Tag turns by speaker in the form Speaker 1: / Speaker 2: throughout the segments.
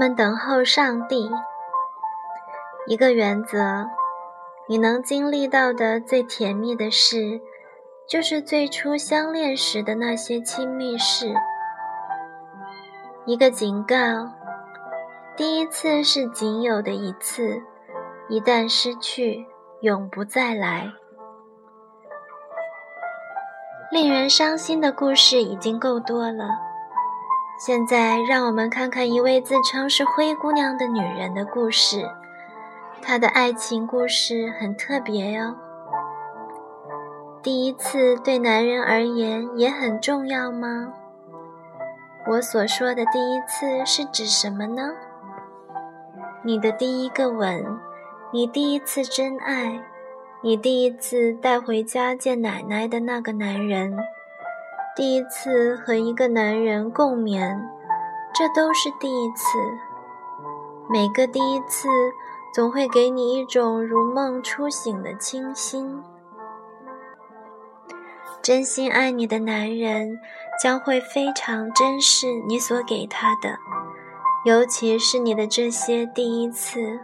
Speaker 1: 们等候上帝。一个原则：你能经历到的最甜蜜的事，就是最初相恋时的那些亲密事。一个警告：第一次是仅有的一次，一旦失去，永不再来。令人伤心的故事已经够多了，现在让我们看看一位自称是灰姑娘的女人的故事。她的爱情故事很特别哟。第一次对男人而言也很重要吗？我所说的第一次是指什么呢？你的第一个吻，你第一次真爱，你第一次带回家见奶奶的那个男人，第一次和一个男人共眠，这都是第一次。每个第一次总会给你一种如梦初醒的清新。真心爱你的男人。将会非常珍视你所给他的，尤其是你的这些第一次。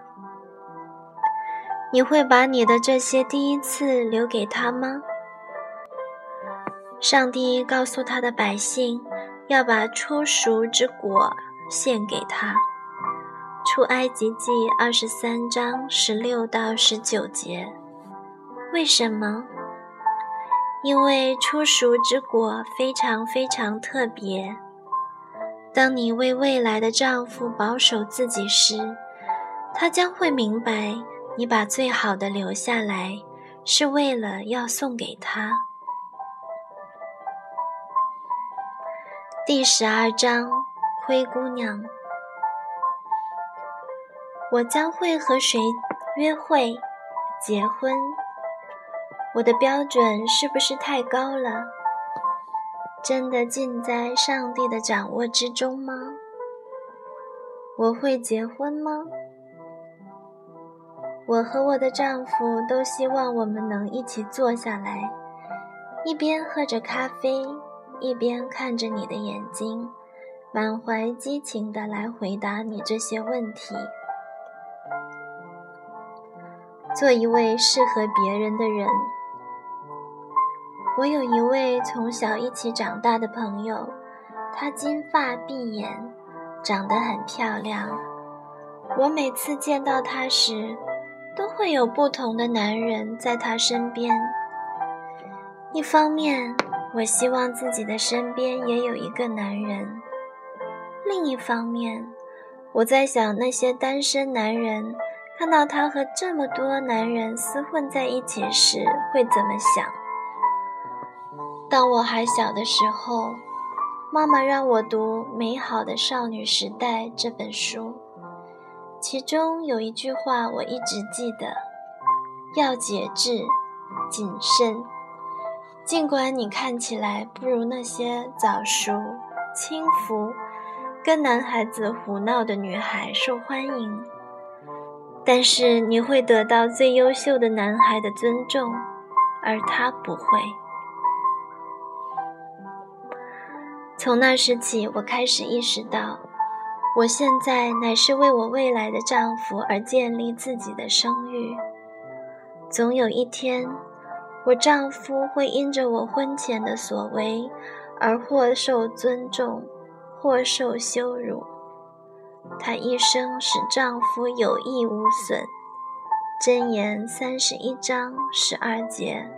Speaker 1: 你会把你的这些第一次留给他吗？上帝告诉他的百姓，要把初熟之果献给他。出埃及记二十三章十六到十九节。为什么？因为初熟之果非常非常特别。当你为未来的丈夫保守自己时，他将会明白你把最好的留下来，是为了要送给他。第十二章，灰姑娘。我将会和谁约会、结婚？我的标准是不是太高了？真的尽在上帝的掌握之中吗？我会结婚吗？我和我的丈夫都希望我们能一起坐下来，一边喝着咖啡，一边看着你的眼睛，满怀激情地来回答你这些问题，做一位适合别人的人。我有一位从小一起长大的朋友，她金发碧眼，长得很漂亮。我每次见到她时，都会有不同的男人在她身边。一方面，我希望自己的身边也有一个男人；另一方面，我在想那些单身男人看到她和这么多男人厮混在一起时会怎么想。当我还小的时候，妈妈让我读《美好的少女时代》这本书，其中有一句话我一直记得：要节制、谨慎。尽管你看起来不如那些早熟、轻浮、跟男孩子胡闹的女孩受欢迎，但是你会得到最优秀的男孩的尊重，而他不会。从那时起，我开始意识到，我现在乃是为我未来的丈夫而建立自己的声誉。总有一天，我丈夫会因着我婚前的所为而或受尊重，或受羞辱。他一生使丈夫有益无损。箴言三十一章十二节。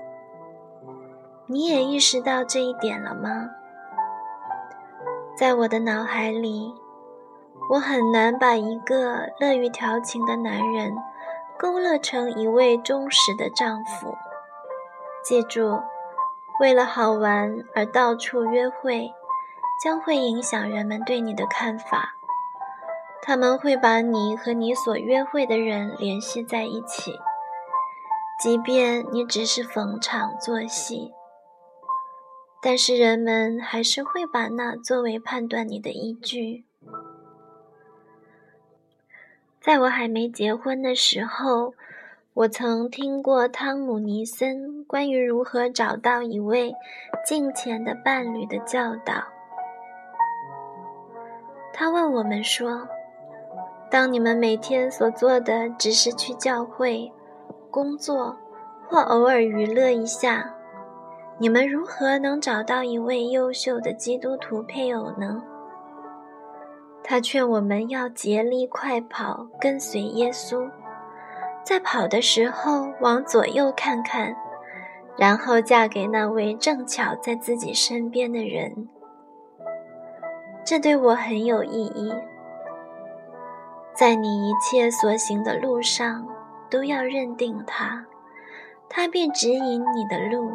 Speaker 1: 你也意识到这一点了吗？在我的脑海里，我很难把一个乐于调情的男人勾勒成一位忠实的丈夫。记住，为了好玩而到处约会，将会影响人们对你的看法。他们会把你和你所约会的人联系在一起，即便你只是逢场作戏。但是人们还是会把那作为判断你的依据。在我还没结婚的时候，我曾听过汤姆·尼森关于如何找到一位敬虔的伴侣的教导。他问我们说：“当你们每天所做的只是去教会、工作或偶尔娱乐一下，你们如何能找到一位优秀的基督徒配偶呢？他劝我们要竭力快跑，跟随耶稣，在跑的时候往左右看看，然后嫁给那位正巧在自己身边的人。这对我很有意义。在你一切所行的路上，都要认定他，他便指引你的路。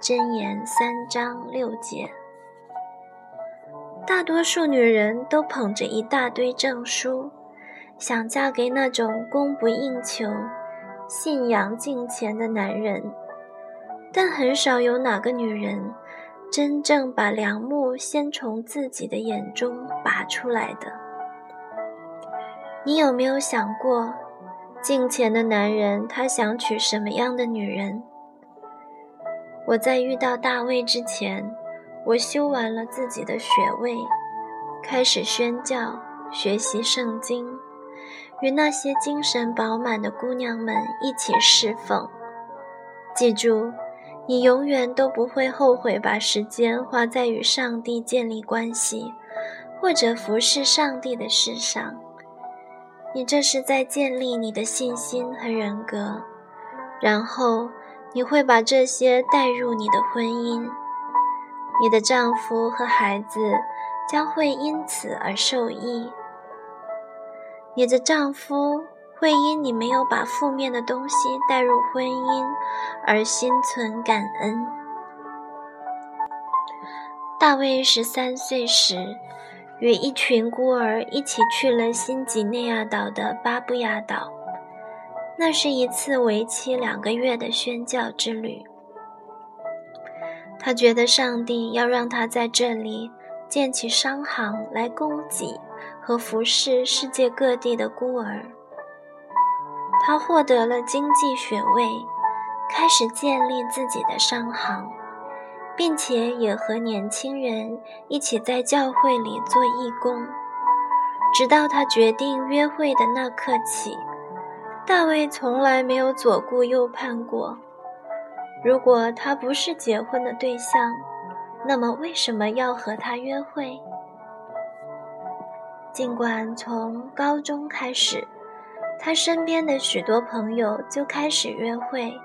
Speaker 1: 箴言三章六节。大多数女人都捧着一大堆证书，想嫁给那种供不应求、信仰敬虔的男人，但很少有哪个女人真正把良木先从自己的眼中拔出来的。你有没有想过，敬虔的男人他想娶什么样的女人？我在遇到大卫之前。我修完了自己的学位，开始宣教、学习圣经，与那些精神饱满的姑娘们一起侍奉。记住，你永远都不会后悔把时间花在与上帝建立关系或者服侍上帝的事上。你这是在建立你的信心和人格，然后你会把这些带入你的婚姻。你的丈夫和孩子将会因此而受益。你的丈夫会因你没有把负面的东西带入婚姻而心存感恩。大卫十三岁时，与一群孤儿一起去了新几内亚岛的巴布亚岛，那是一次为期两个月的宣教之旅。他觉得上帝要让他在这里建起商行来供给和服侍世界各地的孤儿。他获得了经济学位，开始建立自己的商行，并且也和年轻人一起在教会里做义工。直到他决定约会的那刻起，大卫从来没有左顾右盼过。如果他不是结婚的对象，那么为什么要和他约会？尽管从高中开始，他身边的许多朋友就开始约会，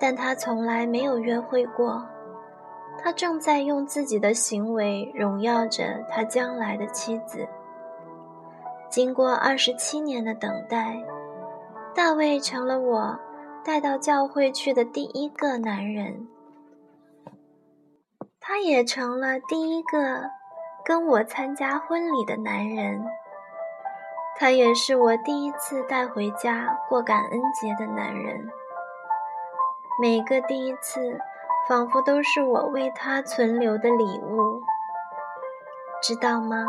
Speaker 1: 但他从来没有约会过。他正在用自己的行为荣耀着他将来的妻子。经过二十七年的等待，大卫成了我。带到教会去的第一个男人，他也成了第一个跟我参加婚礼的男人。他也是我第一次带回家过感恩节的男人。每个第一次，仿佛都是我为他存留的礼物，知道吗？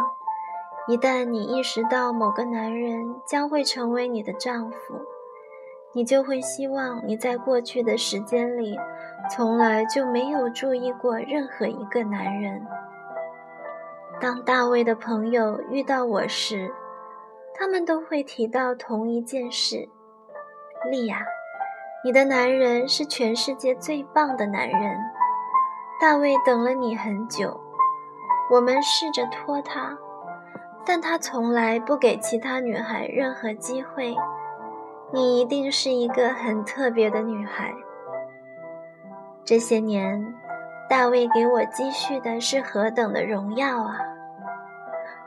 Speaker 1: 一旦你意识到某个男人将会成为你的丈夫。你就会希望你在过去的时间里，从来就没有注意过任何一个男人。当大卫的朋友遇到我时，他们都会提到同一件事：莉亚，你的男人是全世界最棒的男人。大卫等了你很久，我们试着拖他，但他从来不给其他女孩任何机会。你一定是一个很特别的女孩。这些年，大卫给我积蓄的是何等的荣耀啊！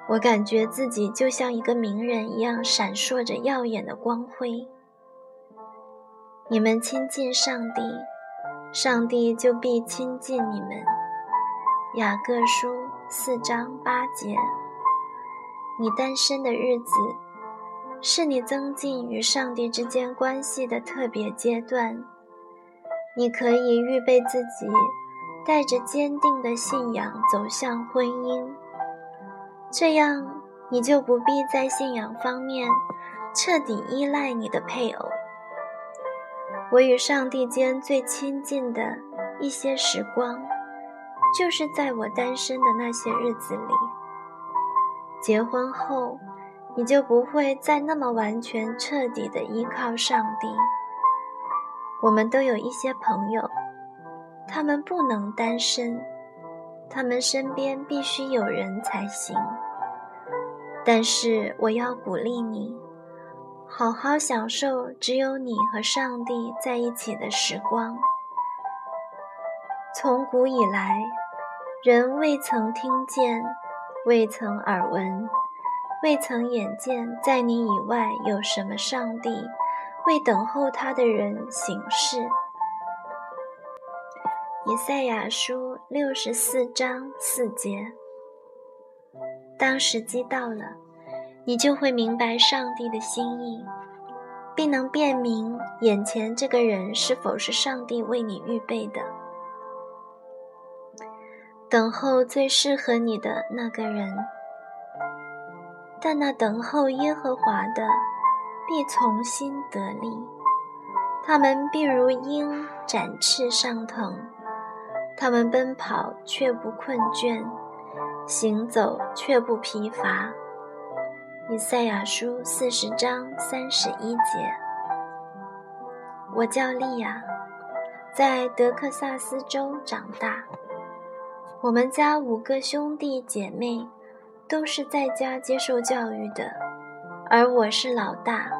Speaker 1: 我感觉自己就像一个名人一样，闪烁着耀眼的光辉。你们亲近上帝，上帝就必亲近你们。雅各书四章八节。你单身的日子。是你增进与上帝之间关系的特别阶段。你可以预备自己，带着坚定的信仰走向婚姻，这样你就不必在信仰方面彻底依赖你的配偶。我与上帝间最亲近的一些时光，就是在我单身的那些日子里。结婚后。你就不会再那么完全彻底的依靠上帝。我们都有一些朋友，他们不能单身，他们身边必须有人才行。但是我要鼓励你，好好享受只有你和上帝在一起的时光。从古以来，人未曾听见，未曾耳闻，未曾眼见，在你以外有什么上帝为等候他的人行事。以赛亚书六十四章四节。当时机到了，你就会明白上帝的心意，并能辨明眼前这个人是否是上帝为你预备的。等候最适合你的那个人，但那等候耶和华的必从心得力。他们必如鹰展翅上腾，他们奔跑却不困倦。行走却不疲乏。以赛亚书四十章三十一节。我叫利亚，在德克萨斯州长大。我们家五个兄弟姐妹都是在家接受教育的，而我是老大。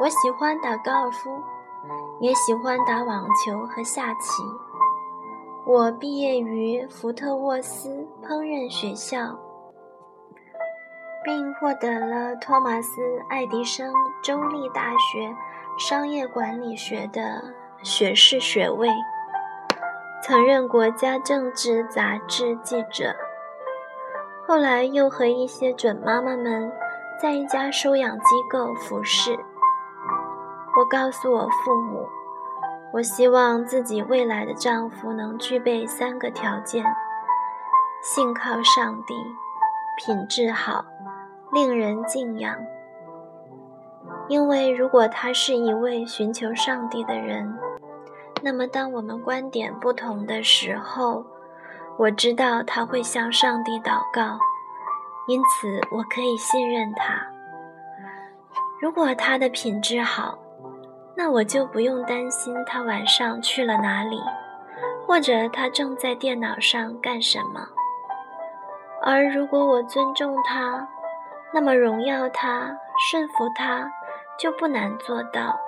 Speaker 1: 我喜欢打高尔夫，也喜欢打网球和下棋。我毕业于福特沃斯烹饪学校，并获得了托马斯·爱迪生州立大学商业管理学的学士学位。曾任国家政治杂志记者，后来又和一些准妈妈们在一家收养机构服侍。我告诉我父母。我希望自己未来的丈夫能具备三个条件：信靠上帝，品质好，令人敬仰。因为如果他是一位寻求上帝的人，那么当我们观点不同的时候，我知道他会向上帝祷告，因此我可以信任他。如果他的品质好，那我就不用担心他晚上去了哪里，或者他正在电脑上干什么。而如果我尊重他，那么荣耀他、顺服他就不难做到。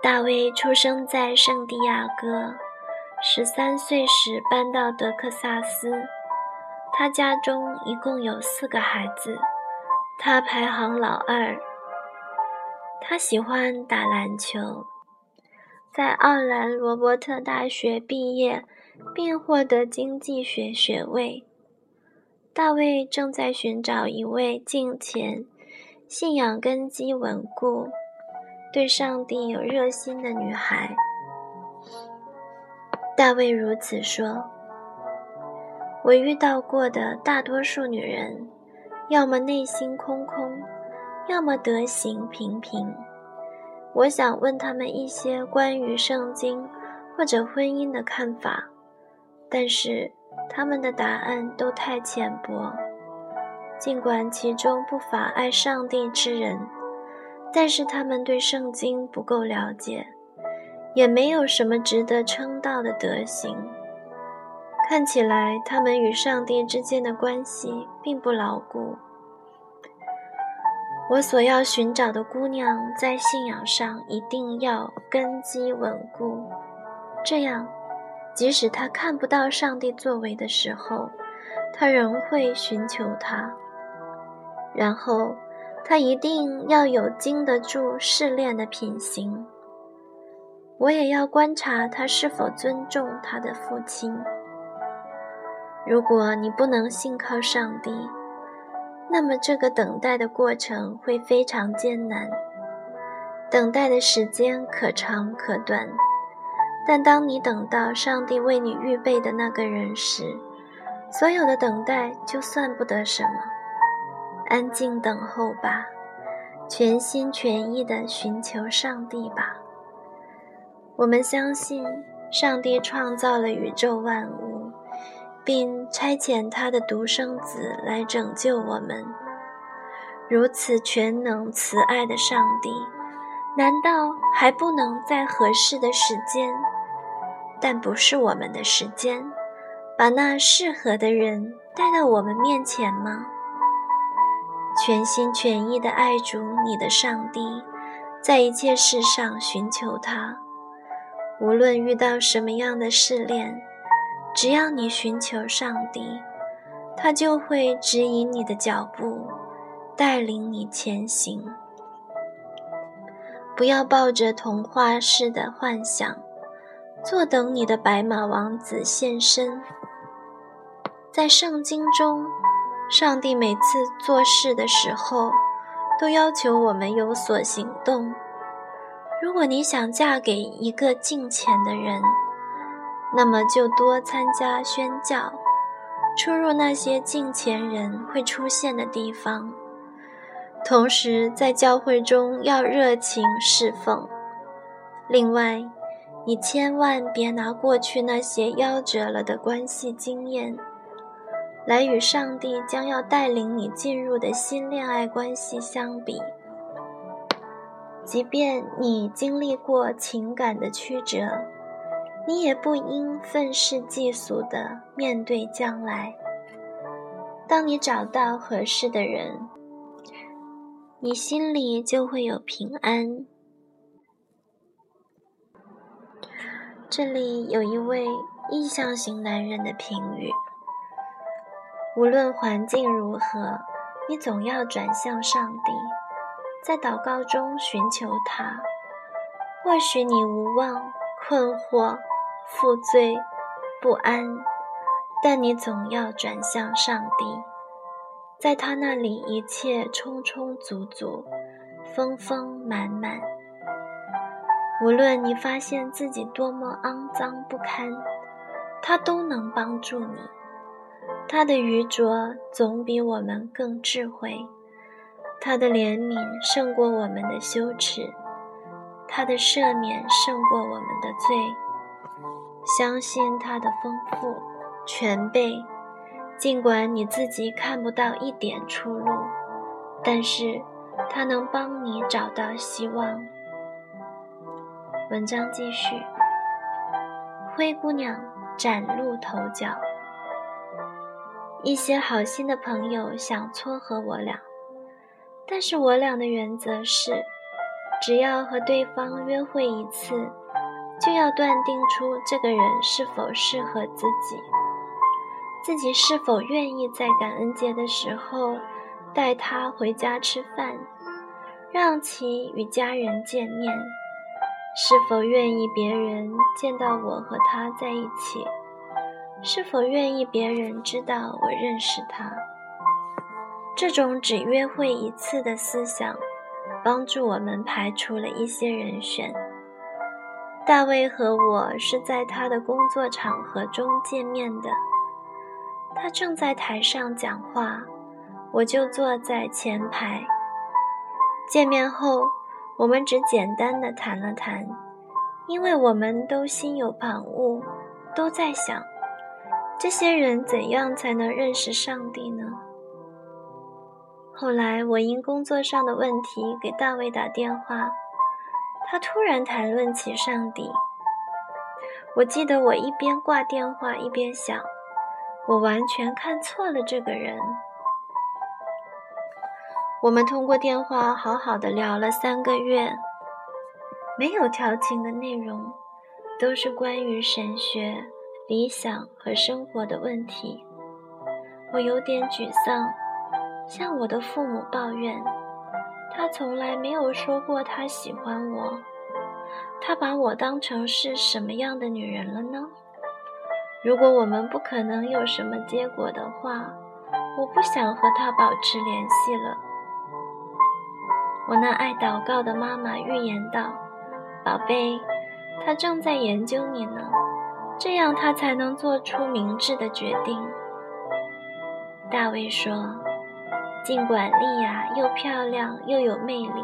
Speaker 1: 大卫出生在圣地亚哥，十三岁时搬到德克萨斯。他家中一共有四个孩子，他排行老二。他喜欢打篮球，在奥兰罗伯特大学毕业，并获得经济学学位。大卫正在寻找一位敬虔、信仰根基稳固、对上帝有热心的女孩。大卫如此说：“我遇到过的大多数女人，要么内心空空。”要么德行平平，我想问他们一些关于圣经或者婚姻的看法，但是他们的答案都太浅薄。尽管其中不乏爱上帝之人，但是他们对圣经不够了解，也没有什么值得称道的德行。看起来他们与上帝之间的关系并不牢固。我所要寻找的姑娘，在信仰上一定要根基稳固，这样，即使她看不到上帝作为的时候，她仍会寻求他。然后，她一定要有经得住试炼的品行。我也要观察她是否尊重她的父亲。如果你不能信靠上帝，那么，这个等待的过程会非常艰难，等待的时间可长可短。但当你等到上帝为你预备的那个人时，所有的等待就算不得什么。安静等候吧，全心全意地寻求上帝吧。我们相信，上帝创造了宇宙万物。并差遣他的独生子来拯救我们。如此全能慈爱的上帝，难道还不能在合适的时间，但不是我们的时间，把那适合的人带到我们面前吗？全心全意的爱主你的上帝，在一切事上寻求他，无论遇到什么样的试炼，只要你寻求上帝，他就会指引你的脚步。带领你前行，不要抱着童话式的幻想，坐等你的白马王子现身。在圣经中，上帝每次做事的时候，都要求我们有所行动。如果你想嫁给一个敬虔的人，那么就多参加宣教，出入那些敬虔人会出现的地方。同时，在教会中要热情侍奉。另外，你千万别拿过去那些夭折了的关系经验，来与上帝将要带领你进入的新恋爱关系相比。即便你经历过情感的曲折，你也不应愤世嫉俗地面对将来。当你找到合适的人，你心里就会有平安。这里有一位意向型男人的评语：无论环境如何，你总要转向上帝，在祷告中寻求他。或许你无望、困惑、负罪、不安，但你总要转向上帝。在他那里，一切充充足足，丰丰满满。无论你发现自己多么肮脏不堪，他都能帮助你。他的愚拙总比我们更智慧，他的怜悯胜过我们的羞耻，他的赦免胜过我们的罪。相信他的丰富、全备。尽管你自己看不到一点出路，但是它能帮你找到希望。文章继续。灰姑娘崭露头角。一些好心的朋友想撮合我俩，但是我俩的原则是，只要和对方约会一次，就要断定出这个人是否适合自己。自己是否愿意在感恩节的时候带他回家吃饭，让其与家人见面？是否愿意别人见到我和他在一起？是否愿意别人知道我认识他？这种只约会一次的思想，帮助我们排除了一些人选。大卫和我是在他的工作场合中见面的。他正在台上讲话，我就坐在前排。见面后，我们只简单的谈了谈，因为我们都心有旁骛，都在想，这些人怎样才能认识上帝呢？后来，我因工作上的问题给大卫打电话，他突然谈论起上帝。我记得我一边挂电话一边想。我完全看错了这个人。我们通过电话好好的聊了三个月，没有调情的内容，都是关于神学、理想和生活的问题。我有点沮丧，向我的父母抱怨，他从来没有说过他喜欢我，他把我当成是什么样的女人了呢？如果我们不可能有什么结果的话，我不想和他保持联系了。我那爱祷告的妈妈预言道：“宝贝，他正在研究你呢，这样他才能做出明智的决定。”大卫说：“尽管莉亚又漂亮又有魅力，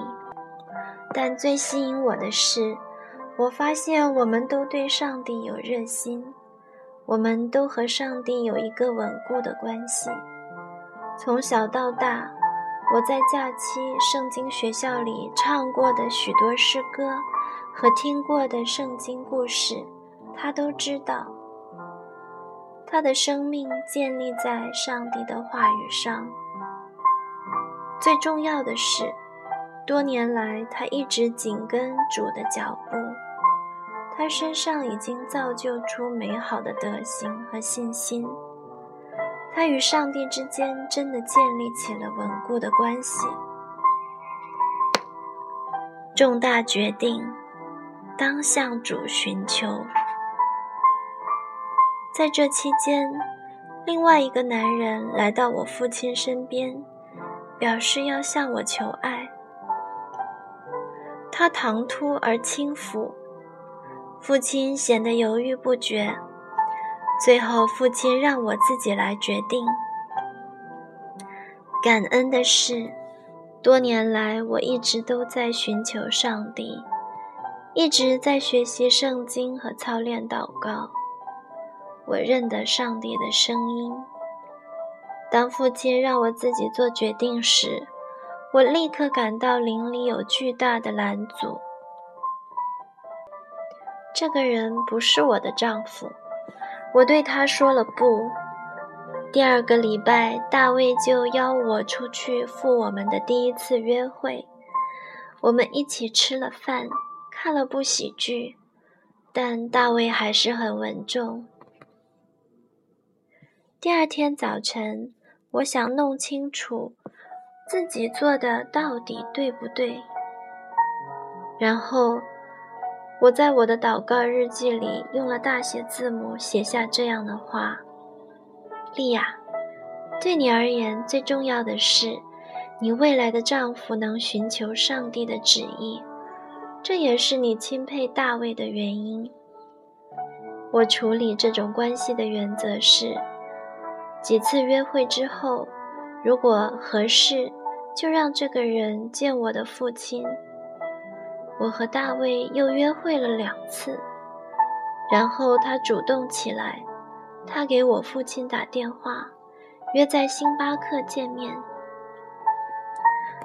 Speaker 1: 但最吸引我的是，我发现我们都对上帝有热心。”我们都和上帝有一个稳固的关系。从小到大，我在假期圣经学校里唱过的许多诗歌和听过的圣经故事，他都知道。他的生命建立在上帝的话语上。最重要的是，多年来他一直紧跟主的脚步。他身上已经造就出美好的德行和信心。他与上帝之间真的建立起了稳固的关系。重大决定，当向主寻求。在这期间，另外一个男人来到我父亲身边，表示要向我求爱。他唐突而轻浮，父亲显得犹豫不决。最后，父亲让我自己来决定。感恩的是，多年来我一直都在寻求上帝，一直在学习圣经和操练祷告。我认得上帝的声音。当父亲让我自己做决定时，我立刻感到林里有巨大的拦阻。这个人不是我的丈夫。我对他说了不。第二个礼拜，大卫就邀我出去赴我们的第一次约会。我们一起吃了饭，看了部喜剧，但大卫还是很稳重。第二天早晨，我想弄清楚自己做的到底对不对，然后。我在我的祷告日记里用了大写字母写下这样的话：“莉亚，对你而言最重要的是，你未来的丈夫能寻求上帝的旨意，这也是你钦佩大卫的原因。我处理这种关系的原则是：几次约会之后，如果合适，就让这个人见我的父亲。”我和大卫又约会了两次，然后他主动起来，他给我父亲打电话，约在星巴克见面。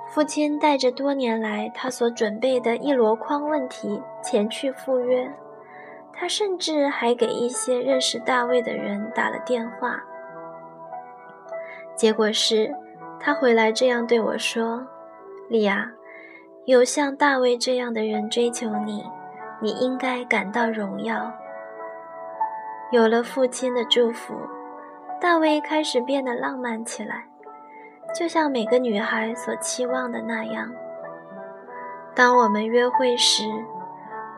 Speaker 1: 父亲带着多年来他所准备的一箩筐问题前去赴约，他甚至还给一些认识大卫的人打了电话。结果是，他回来这样对我说：“莉亚。”有像大卫这样的人追求你，你应该感到荣耀。有了父亲的祝福，大卫开始变得浪漫起来，就像每个女孩所期望的那样。当我们约会时，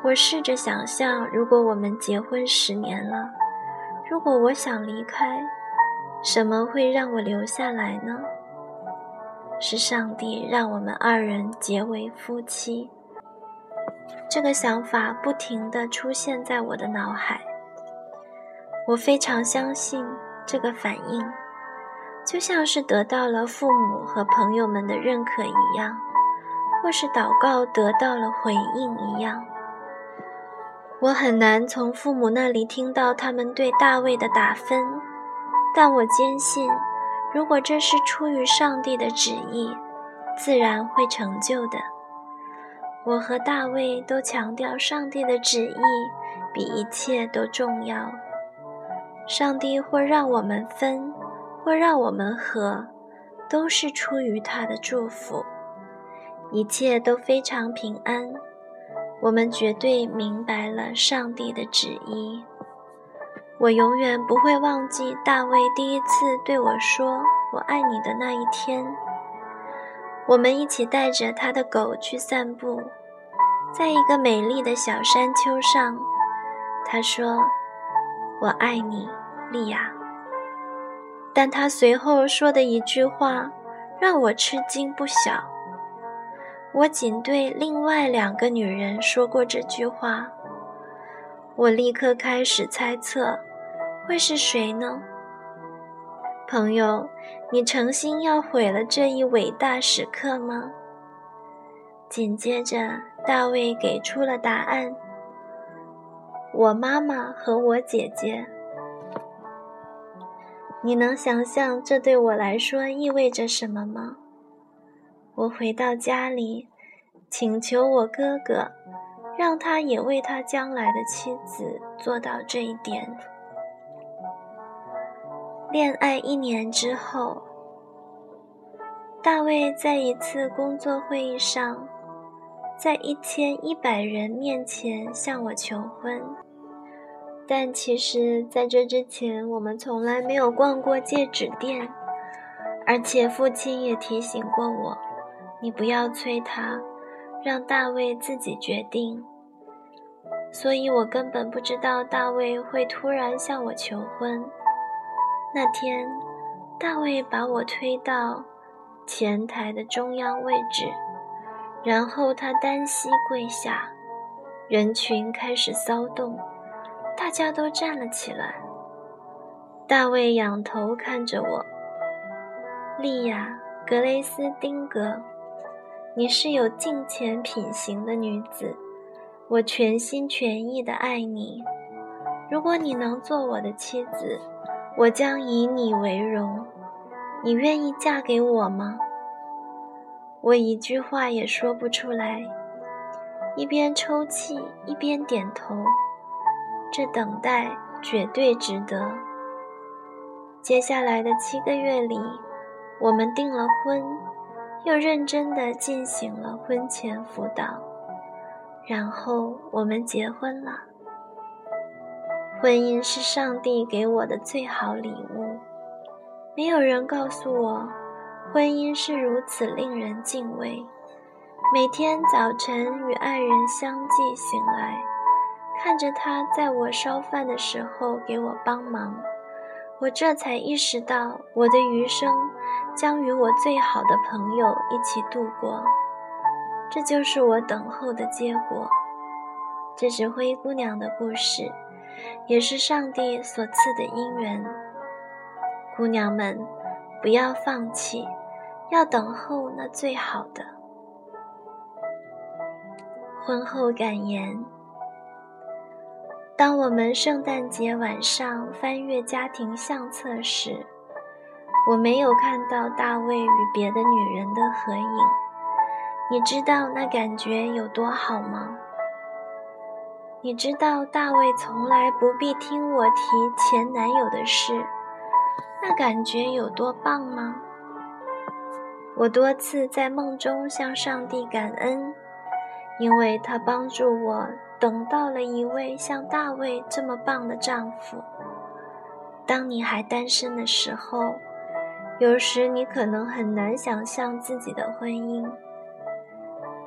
Speaker 1: 我试着想象，如果我们结婚十年了，如果我想离开，什么会让我留下来呢？是上帝让我们二人结为夫妻。这个想法不停地出现在我的脑海。我非常相信这个反应，就像是得到了父母和朋友们的认可一样，或是祷告得到了回应一样。我很难从父母那里听到他们对大卫的打分，但我坚信。如果这是出于上帝的旨意，自然会成就的。我和大卫都强调，上帝的旨意比一切都重要。上帝或让我们分，或让我们合，都是出于他的祝福。一切都非常平安。我们绝对明白了上帝的旨意。我永远不会忘记大卫第一次对我说“我爱你”的那一天。我们一起带着他的狗去散步，在一个美丽的小山丘上。他说：“我爱你，莉亚。”但他随后说的一句话让我吃惊不小。我仅对另外两个女人说过这句话。我立刻开始猜测。会是谁呢，朋友？你诚心要毁了这一伟大时刻吗？紧接着，大卫给出了答案：我妈妈和我姐姐。你能想象这对我来说意味着什么吗？我回到家里，请求我哥哥，让他也为他将来的妻子做到这一点。恋爱一年之后，大卫在一次工作会议上，在一千一百人面前向我求婚。但其实，在这之前，我们从来没有逛过戒指店，而且父亲也提醒过我：“你不要催他，让大卫自己决定。”所以，我根本不知道大卫会突然向我求婚。那天，大卫把我推到前台的中央位置，然后他单膝跪下，人群开始骚动。大家都站了起来。大卫仰头看着我，莉亚·格雷斯丁格，你是有敬虔品行的女子，我全心全意的爱你。如果你能做我的妻子，我将以你为荣。你愿意嫁给我吗？我一句话也说不出来，一边抽泣一边点头。这等待绝对值得。接下来的七个月里，我们订了婚，又认真地进行了婚前辅导，然后我们结婚了。婚姻是上帝给我的最好礼物。没有人告诉我，婚姻是如此令人敬畏。每天早晨与爱人相继醒来。看着他在我烧饭的时候给我帮忙，我这才意识到我的余生将与我最好的朋友一起度过。这就是我等候的结果。这是灰姑娘的故事，也是上帝所赐的姻缘。姑娘们，不要放弃，要等候那最好的。婚后感言。当我们圣诞节晚上翻阅家庭相册时，我没有看到大卫与别的女人的合影。你知道那感觉有多好吗？你知道大卫从来不必听我提前男友的事，那感觉有多棒吗？我多次在梦中向上帝感恩，因为他帮助我。等到了一位像大卫这么棒的丈夫。当你还单身的时候，有时你可能很难想象自己的婚姻。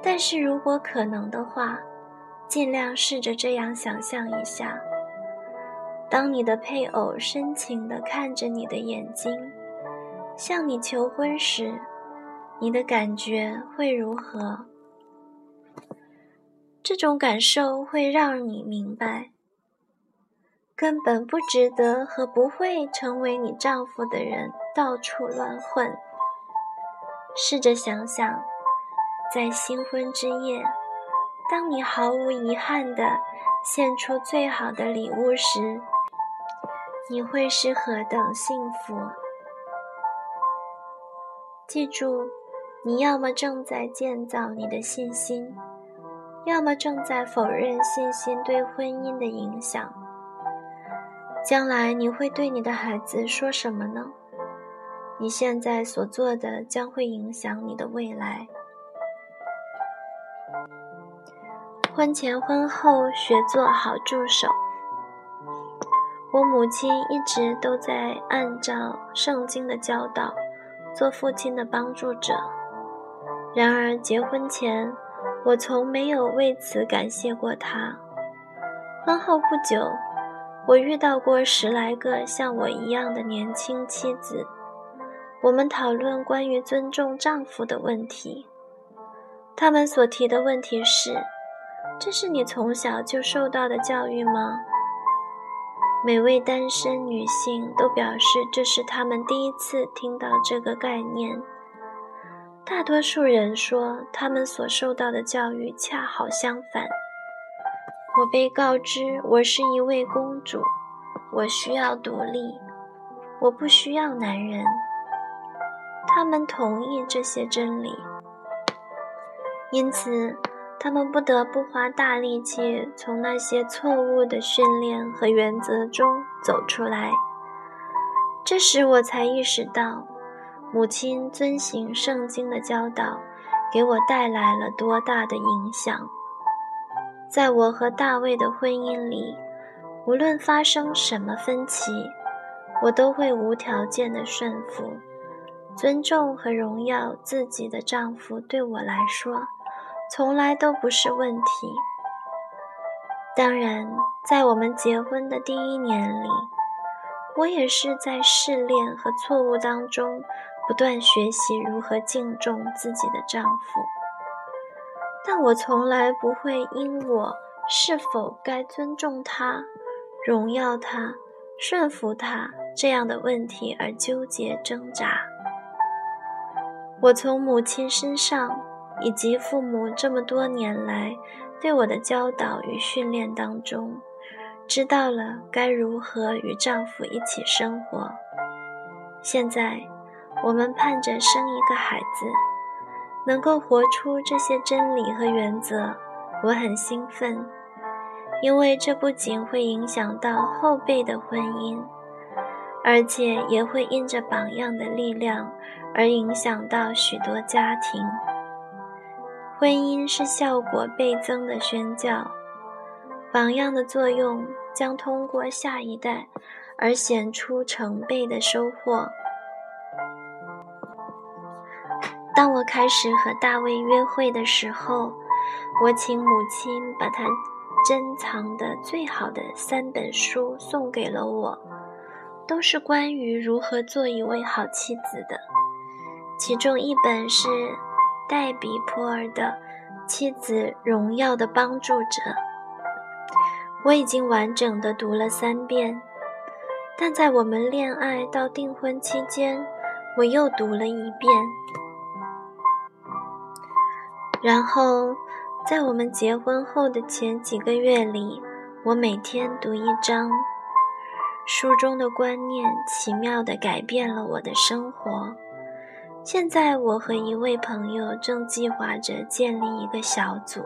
Speaker 1: 但是如果可能的话，尽量试着这样想象一下：当你的配偶深情地看着你的眼睛，向你求婚时，你的感觉会如何？这种感受会让你明白，根本不值得和不会成为你丈夫的人到处乱混。试着想想，在新婚之夜，当你毫无遗憾地献出最好的礼物时，你会是何等幸福？记住，你要么正在建造你的信心。要么正在否认信心对婚姻的影响。将来你会对你的孩子说什么呢？你现在所做的将会影响你的未来。婚前婚后学做好助手。我母亲一直都在按照圣经的教导做父亲的帮助者。然而结婚前。我从没有为此感谢过他。婚后不久，我遇到过十来个像我一样的年轻妻子，我们讨论关于尊重丈夫的问题。他们所提的问题是：这是你从小就受到的教育吗？每位单身女性都表示这是她们第一次听到这个概念。大多数人说，他们所受到的教育恰好相反。我被告知我是一位公主，我需要独立，我不需要男人。他们同意这些真理，因此他们不得不花大力气从那些错误的训练和原则中走出来。这时我才意识到，母亲遵行圣经的教导，给我带来了多大的影响。在我和大卫的婚姻里，无论发生什么分歧，我都会无条件的顺服、尊重和荣耀自己的丈夫。对我来说，从来都不是问题。当然，在我们结婚的第一年里，我也是在试炼和错误当中不断学习如何敬重自己的丈夫。但我从来不会因我是否该尊重他、荣耀他、顺服他这样的问题而纠结挣扎。我从母亲身上以及父母这么多年来对我的教导与训练当中。知道了该如何与丈夫一起生活。现在，我们盼着生一个孩子，能够活出这些真理和原则，我很兴奋，因为这不仅会影响到后辈的婚姻，而且也会因着榜样的力量而影响到许多家庭。婚姻是效果倍增的宣教。榜样的作用将通过下一代而显出成倍的收获。当我开始和大卫约会的时候，我请母亲把他珍藏的最好的三本书送给了我，都是关于如何做一位好妻子的。其中一本是黛比·普尔的《妻子荣耀的帮助者》。我已经完整的读了三遍，但在我们恋爱到订婚期间，我又读了一遍。然后，在我们结婚后的前几个月里，我每天读一章。书中的观念奇妙地改变了我的生活。现在，我和一位朋友正计划着建立一个小组。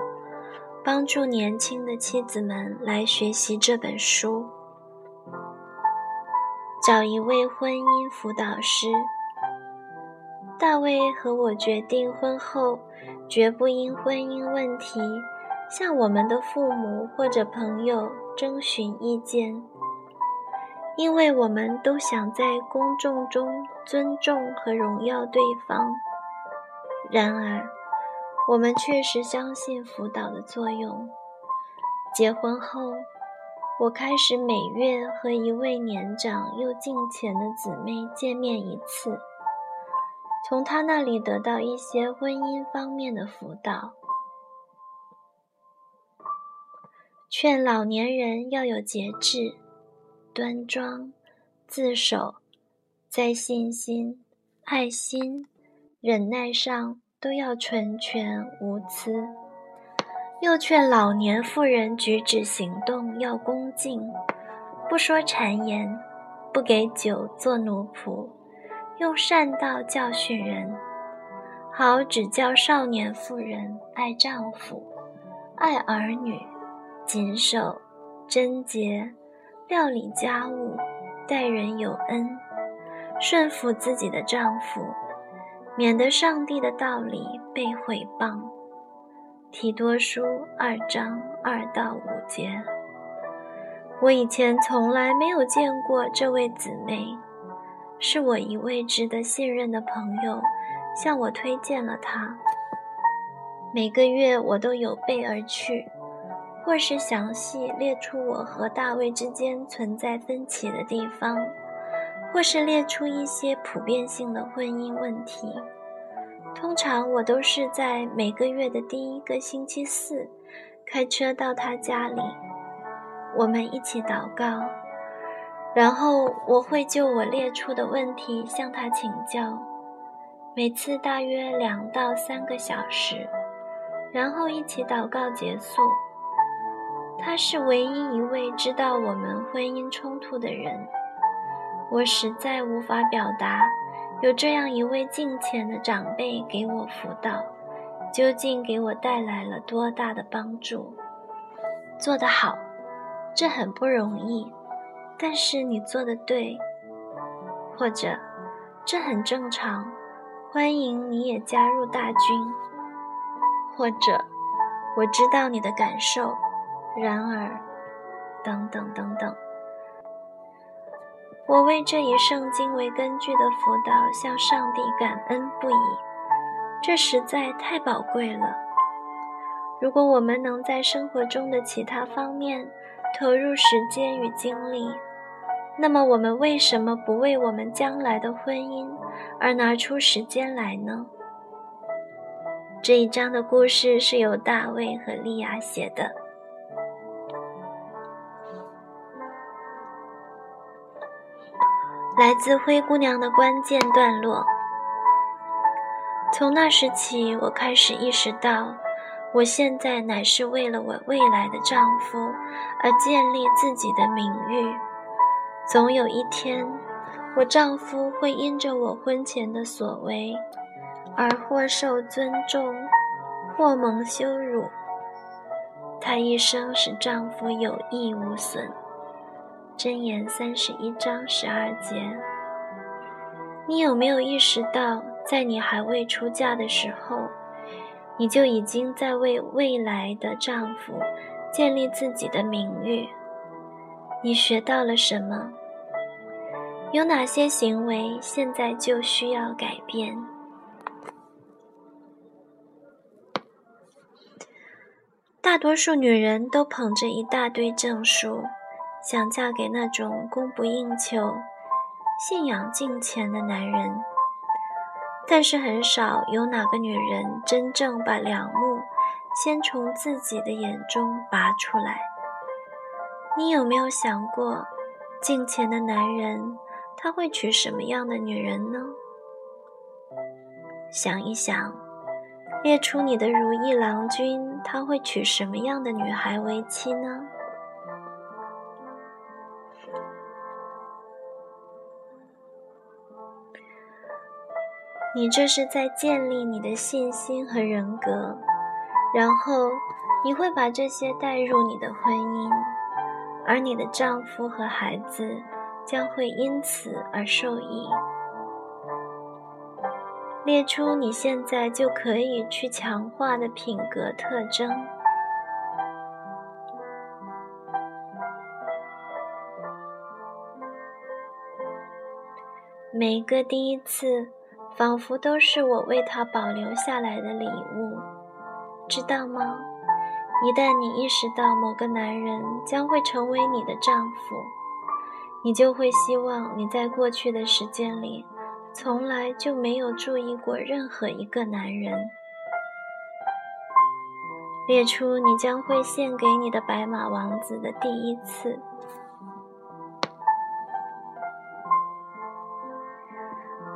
Speaker 1: 帮助年轻的妻子们来学习这本书，找一位婚姻辅导师。大卫和我决定婚后绝不因婚姻问题向我们的父母或者朋友征询意见，因为我们都想在公众中尊重和荣耀对方。然而。我们确实相信辅导的作用。结婚后，我开始每月和一位年长又敬虔的姊妹见面一次，从她那里得到一些婚姻方面的辅导，劝老年人要有节制、端庄、自守，在信心、爱心、忍耐上。都要纯全无疵，又劝老年妇人举止行动要恭敬，不说谗言，不给酒做奴仆，用善道教训人，好指教少年妇人爱丈夫、爱儿女，谨守贞洁，料理家务，待人有恩，顺服自己的丈夫。免得上帝的道理被毁谤。提多书二章二到五节。我以前从来没有见过这位姊妹，是我一位值得信任的朋友向我推荐了她。每个月我都有备而去，或是详细列出我和大卫之间存在分歧的地方。或是列出一些普遍性的婚姻问题。通常我都是在每个月的第一个星期四开车到他家里，我们一起祷告，然后我会就我列出的问题向他请教，每次大约两到三个小时，然后一起祷告结束。他是唯一一位知道我们婚姻冲突的人。我实在无法表达，有这样一位敬虔的长辈给我辅导，究竟给我带来了多大的帮助？做得好，这很不容易，但是你做的对，或者这很正常，欢迎你也加入大军，或者我知道你的感受，然而，等等等等。我为这以圣经为根据的辅导向上帝感恩不已，这实在太宝贵了。如果我们能在生活中的其他方面投入时间与精力，那么我们为什么不为我们将来的婚姻而拿出时间来呢？这一章的故事是由大卫和利亚写的。来自灰姑娘的关键段落。从那时起，我开始意识到，我现在乃是为了我未来的丈夫而建立自己的名誉。总有一天，我丈夫会因着我婚前的所为而或受尊重，或蒙羞辱。她一生使丈夫有益无损。箴言三十一章十二节，你有没有意识到，在你还未出嫁的时候，你就已经在为未来的丈夫建立自己的名誉？你学到了什么？有哪些行为现在就需要改变？大多数女人都捧着一大堆证书。想嫁给那种供不应求、信仰金钱的男人，但是很少有哪个女人真正把梁木先从自己的眼中拔出来。你有没有想过，金钱的男人他会娶什么样的女人呢？想一想，列出你的如意郎君，他会娶什么样的女孩为妻呢？你这是在建立你的信心和人格，然后你会把这些带入你的婚姻，而你的丈夫和孩子将会因此而受益。列出你现在就可以去强化的品格特征。每个第一次。仿佛都是我为他保留下来的礼物，知道吗？一旦你意识到某个男人将会成为你的丈夫，你就会希望你在过去的时间里从来就没有注意过任何一个男人。列出你将会献给你的白马王子的第一次。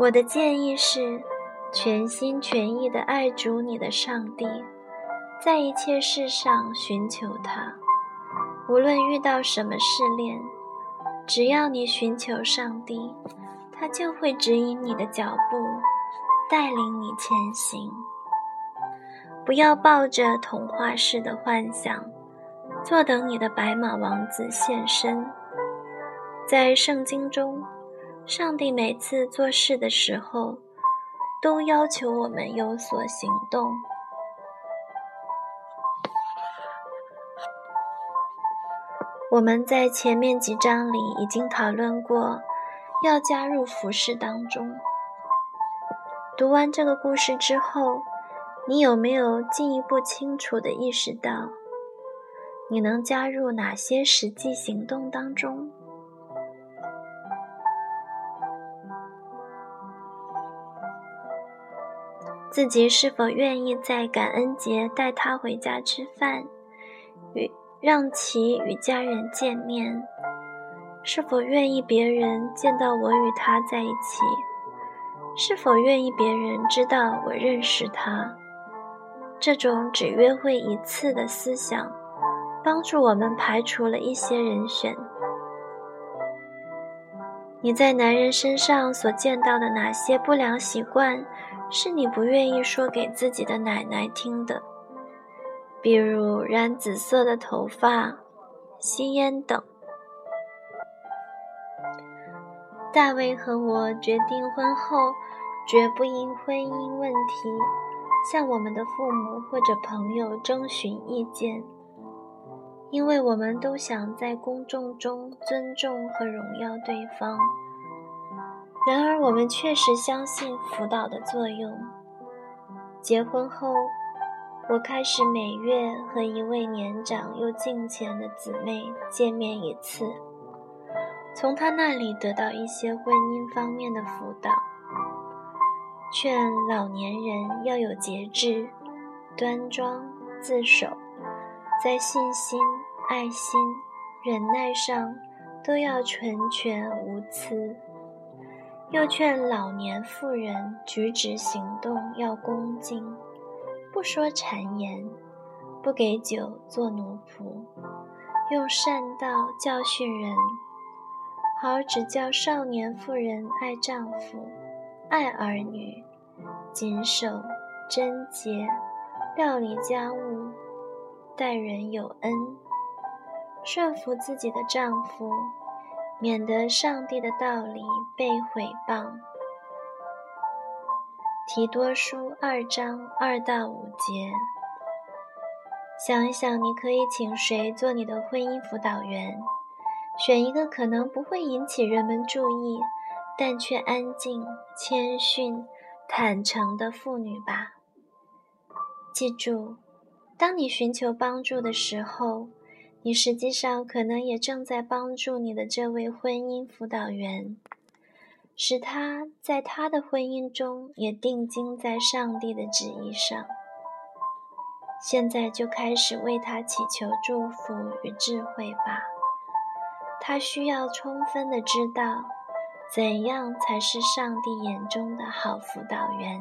Speaker 1: 我的建议是，全心全意地爱主你的上帝，在一切事上寻求他。无论遇到什么试炼，只要你寻求上帝，他就会指引你的脚步，带领你前行。不要抱着童话式的幻想，坐等你的白马王子现身。在圣经中。上帝每次做事的时候，都要求我们有所行动。我们在前面几章里已经讨论过，要加入服饰当中。读完这个故事之后，你有没有进一步清楚的意识到，你能加入哪些实际行动当中？自己是否愿意在感恩节带他回家吃饭，与让其与家人见面？是否愿意别人见到我与他在一起？是否愿意别人知道我认识他？这种只约会一次的思想，帮助我们排除了一些人选。你在男人身上所见到的哪些不良习惯，是你不愿意说给自己的奶奶听的？比如染紫色的头发、吸烟等。大卫和我决定婚后绝不因婚姻问题向我们的父母或者朋友征询意见。因为我们都想在公众中尊重和荣耀对方，然而我们确实相信辅导的作用。结婚后，我开始每月和一位年长又近前的姊妹见面一次，从她那里得到一些婚姻方面的辅导，劝老年人要有节制、端庄、自守。在信心、爱心、忍耐上都要纯全无疵，又劝老年妇人举止行动要恭敬，不说谗言，不给酒做奴仆，用善道教训人，好指教少年妇人爱丈夫、爱儿女，谨守贞洁，料理家务。待人有恩，顺服自己的丈夫，免得上帝的道理被毁谤。提多书二章二到五节。想一想，你可以请谁做你的婚姻辅导员？选一个可能不会引起人们注意，但却安静、谦逊、坦诚的妇女吧。记住。当你寻求帮助的时候，你实际上可能也正在帮助你的这位婚姻辅导员，使他在他的婚姻中也定睛在上帝的旨意上。现在就开始为他祈求祝福与智慧吧。他需要充分的知道，怎样才是上帝眼中的好辅导员。